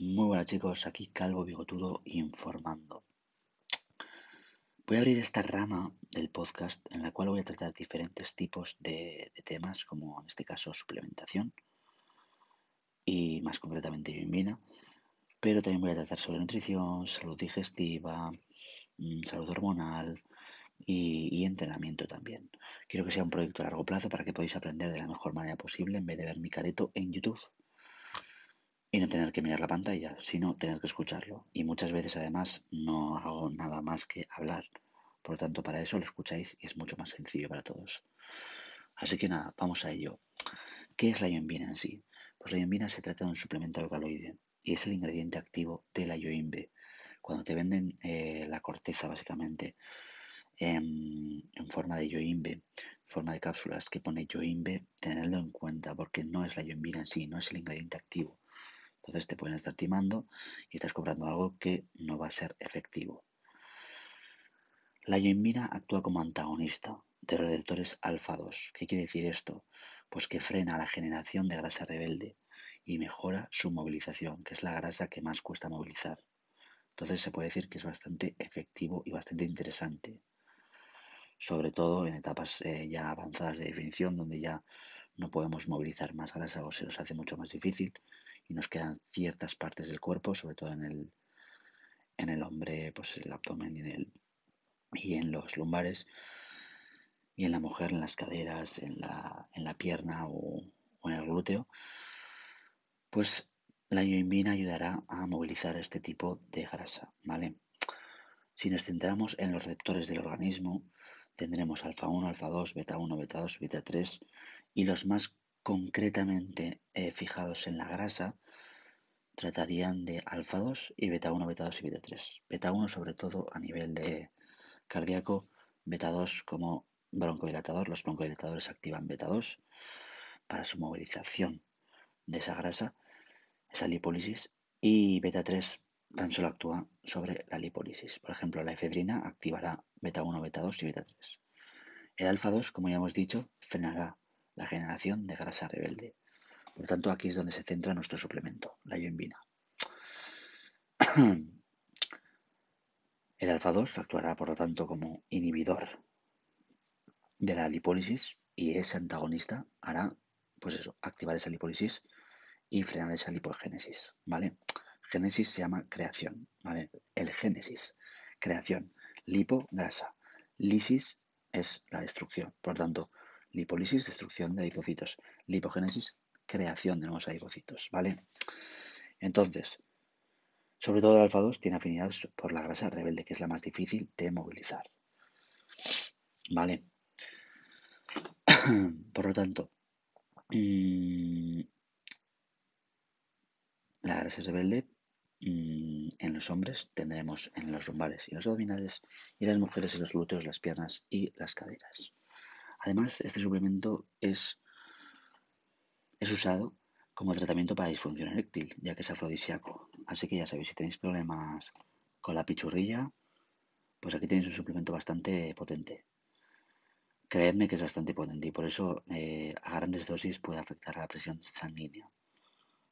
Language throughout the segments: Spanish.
Muy buenas chicos, aquí Calvo Bigotudo informando. Voy a abrir esta rama del podcast en la cual voy a tratar diferentes tipos de, temas, como en este caso suplementación y más concretamente yoimbina, pero también voy a tratar sobre nutrición, salud digestiva, mm, salud hormonal y, y entrenamiento también. Quiero que sea un proyecto a largo plazo para que podáis aprender de la mejor manera posible en vez de ver mi careto en YouTube y no tener que mirar la pantalla, sino tener que escucharlo. Y muchas veces además no hago nada más que hablar. Por lo tanto, para eso lo escucháis y es mucho más sencillo para todos. Así que nada, vamos a ello. ¿Qué es la yoimbina en sí? Pues la yoimbina se trata de un suplemento alcaloide y es el ingrediente activo de la yoimbe. Cuando te venden eh, la corteza básicamente en, en, forma de yoimbe, en forma de cápsulas que pone yoimbe, tenedlo en cuenta porque no es la yoimbina en sí, no es el ingrediente activo entonces te pueden estar timando y estás cobrando algo que no va a ser efectivo. La yoimbina actúa como antagonista de los receptores alfa-2. ¿Qué quiere decir esto? Pues que frena la generación de grasa rebelde y mejora su movilización, que es la grasa que más cuesta movilizar. Entonces se puede decir que es bastante efectivo y bastante interesante, sobre todo en etapas eh, ya avanzadas de definición, donde ya no podemos movilizar más grasa o se nos hace mucho más difícil y nos quedan ciertas partes del cuerpo, sobre todo en el, en el hombre, pues el abdomen y en, el, y en los lumbares, y en la mujer en las caderas, en la, en la pierna o, en el glúteo, pues la yoimbina ayudará a movilizar este tipo de grasa, ¿vale? Si nos centramos en los receptores del organismo, tendremos alfa 1, alfa 2, beta 1, beta 2, beta 3 y los más concretamente eh, fijados en la grasa, tratarían de alfa 2 y beta 1, beta 2 y beta 3. Beta 1 sobre todo a nivel de cardíaco, beta 2 como broncodilatador. Los broncodilatadores activan beta 2 para su movilización de esa grasa, esa lipólisis, y beta 3 tan solo actúa sobre la lipólisis. Por ejemplo, la efedrina activará beta 1, beta 2 y beta 3. El alfa 2, como ya hemos dicho, frenará la generación de grasa rebelde. Por lo tanto, aquí es donde se centra nuestro suplemento, la yoimbina. El alfa-2 actuará, por lo tanto, como inhibidor de la lipólisis y ese antagonista hará, pues eso, activar esa lipólisis y frenar esa lipogénesis, ¿vale? Génesis se llama creación, ¿vale? El génesis, creación, lipo, grasa, lisis es la destrucción, por lo tanto, Lipólisis, destrucción de adipocitos. Lipogénesis, creación de nuevos adipocitos, ¿vale? Entonces, sobre todo el alfa 2 tiene afinidad por la grasa rebelde, que es la más difícil de movilizar. ¿Vale? Por lo tanto, mm, la grasa rebelde mm, en los hombres tendremos en los lumbares y los abdominales y las mujeres en los glúteos, las piernas y las caderas. Además, este suplemento es, es usado como tratamiento para disfunción eréctil, ya que es afrodisíaco. Así que ya sabéis, si tenéis problemas con la pichurrilla, pues aquí tenéis un suplemento bastante potente. Creedme que es bastante potente y por eso eh, a grandes dosis puede afectar a la presión sanguínea.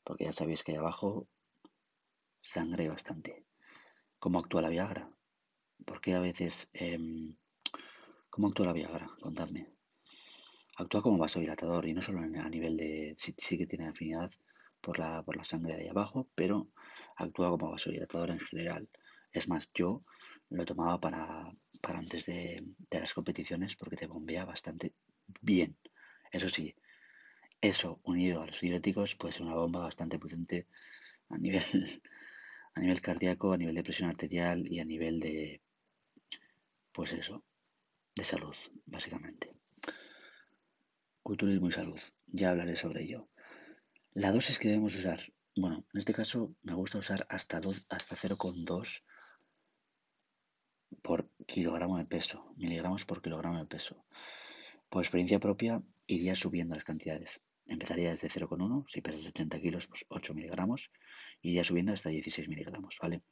Porque ya sabéis que ahí abajo sangre bastante. ¿Cómo actúa la Viagra? Porque a veces... Em, ¿Cómo actúa la Viagra? Contadme actúa como vasodilatador y no solo a nivel de, sí, que tiene afinidad por la, por la sangre de ahí abajo, pero actúa como vasodilatador en general. Es más, yo lo tomaba para, para antes de, de las competiciones porque te bombea bastante bien. Eso sí, eso unido a los diuréticos puede ser una bomba bastante potente a nivel, a nivel cardíaco, a nivel de presión arterial y a nivel de, pues eso, de salud, básicamente. Culturismo y salud. Ya hablaré sobre ello. La dosis que debemos usar. Bueno, en este caso me gusta usar hasta, hasta 0,2 por kilogramo de peso, miligramos por kilogramo de peso. Por experiencia propia, iría subiendo las cantidades. Empezaría desde 0,1, si pesas 80 kilos, pues 8 miligramos, iría subiendo hasta 16 miligramos, ¿vale?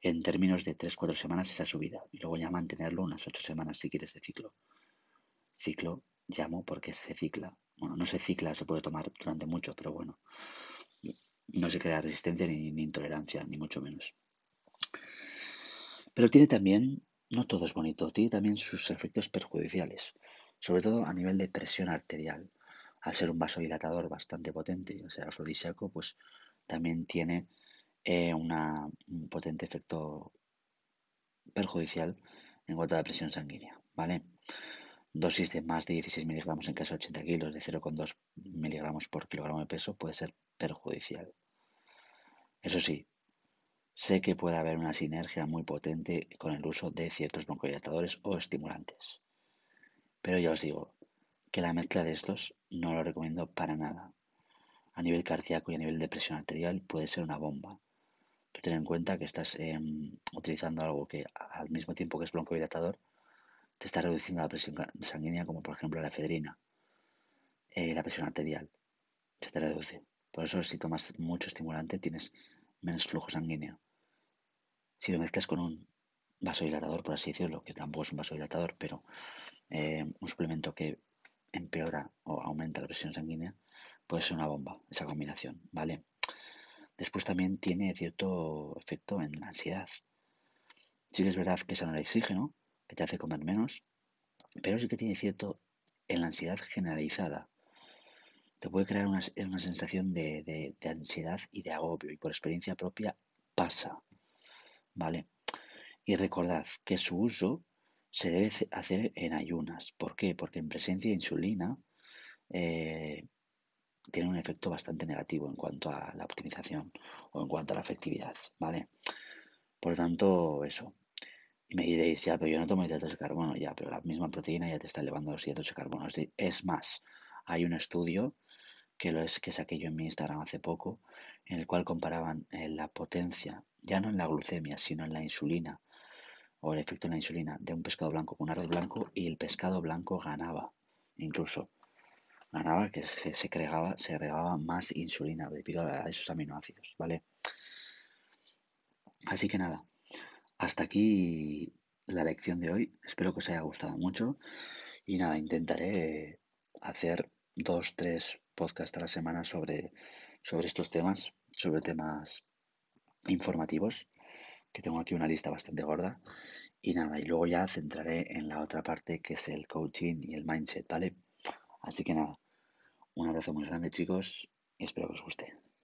En términos de 3-4 semanas esa subida, y luego ya mantenerlo unas 8 semanas si quieres de ciclo. Ciclo llamo porque se cicla. Bueno, no se cicla, se puede tomar durante mucho, pero bueno. no se crea resistencia ni, intolerancia, ni mucho menos. Pero tiene también, no todo es bonito, tiene también sus efectos perjudiciales, sobre todo a nivel de presión arterial. Al ser un vasodilatador bastante potente, o sea, afrodisíaco, pues también tiene eh, una, un potente efecto perjudicial en cuanto a la presión sanguínea, ¿vale? Dosis de más de 16 miligramos en caso de 80 kilos, de 0,2 miligramos por kilogramo de peso puede ser perjudicial. Eso sí, sé que puede haber una sinergia muy potente con el uso de ciertos broncodilatadores o estimulantes. Pero ya os digo que la mezcla de estos no lo recomiendo para nada. A nivel cardíaco y a nivel de presión arterial puede ser una bomba. Tú ten en cuenta que estás em, utilizando algo que al mismo tiempo que es broncodilatador, te está reduciendo la presión sanguínea, como por ejemplo la efedrina, eh, la presión arterial, se te reduce. Por eso si tomas mucho estimulante tienes menos flujo sanguíneo. Si lo mezclas con un vasodilatador, por así decirlo, que tampoco es un vasodilatador, pero eh, un suplemento que empeora o aumenta la presión sanguínea, puede ser una bomba esa combinación, ¿vale? Después también tiene cierto efecto en la ansiedad. Sí que es verdad que es oxígeno, que te hace comer menos, pero sí que tiene cierto en la ansiedad generalizada. Te puede crear una, sensación de, ansiedad y de agobio, y por experiencia propia pasa. ¿Vale? Y recordad que su uso se debe hacer en ayunas. ¿Por qué? Porque en presencia de insulina eh, tiene un efecto bastante negativo en cuanto a la optimización o en cuanto a la efectividad, ¿vale? Por lo tanto, eso. Y me diréis, ya, pero yo no tomo hidratos de carbono, ya, pero la misma proteína ya te está elevando los hidratos de carbono. Es más, hay un estudio que lo es que saqué yo en mi Instagram hace poco, en el cual comparaban eh, la potencia, ya no en la glucemia, sino en la insulina, o el efecto en la insulina de un pescado blanco con un arroz blanco, y el pescado blanco ganaba, incluso ganaba que se, se, agregaba, se agregaba más insulina debido a esos aminoácidos, ¿vale? Así que nada, hasta aquí la lección de hoy. Espero que os haya gustado mucho. Y nada, intentaré hacer dos, tres podcasts a la semana sobre, sobre estos temas, sobre temas informativos, que tengo aquí una lista bastante gorda. Y nada, y luego ya centraré en la otra parte que es el coaching y el mindset, ¿vale? Así que nada, un abrazo muy grande chicos y espero que os guste.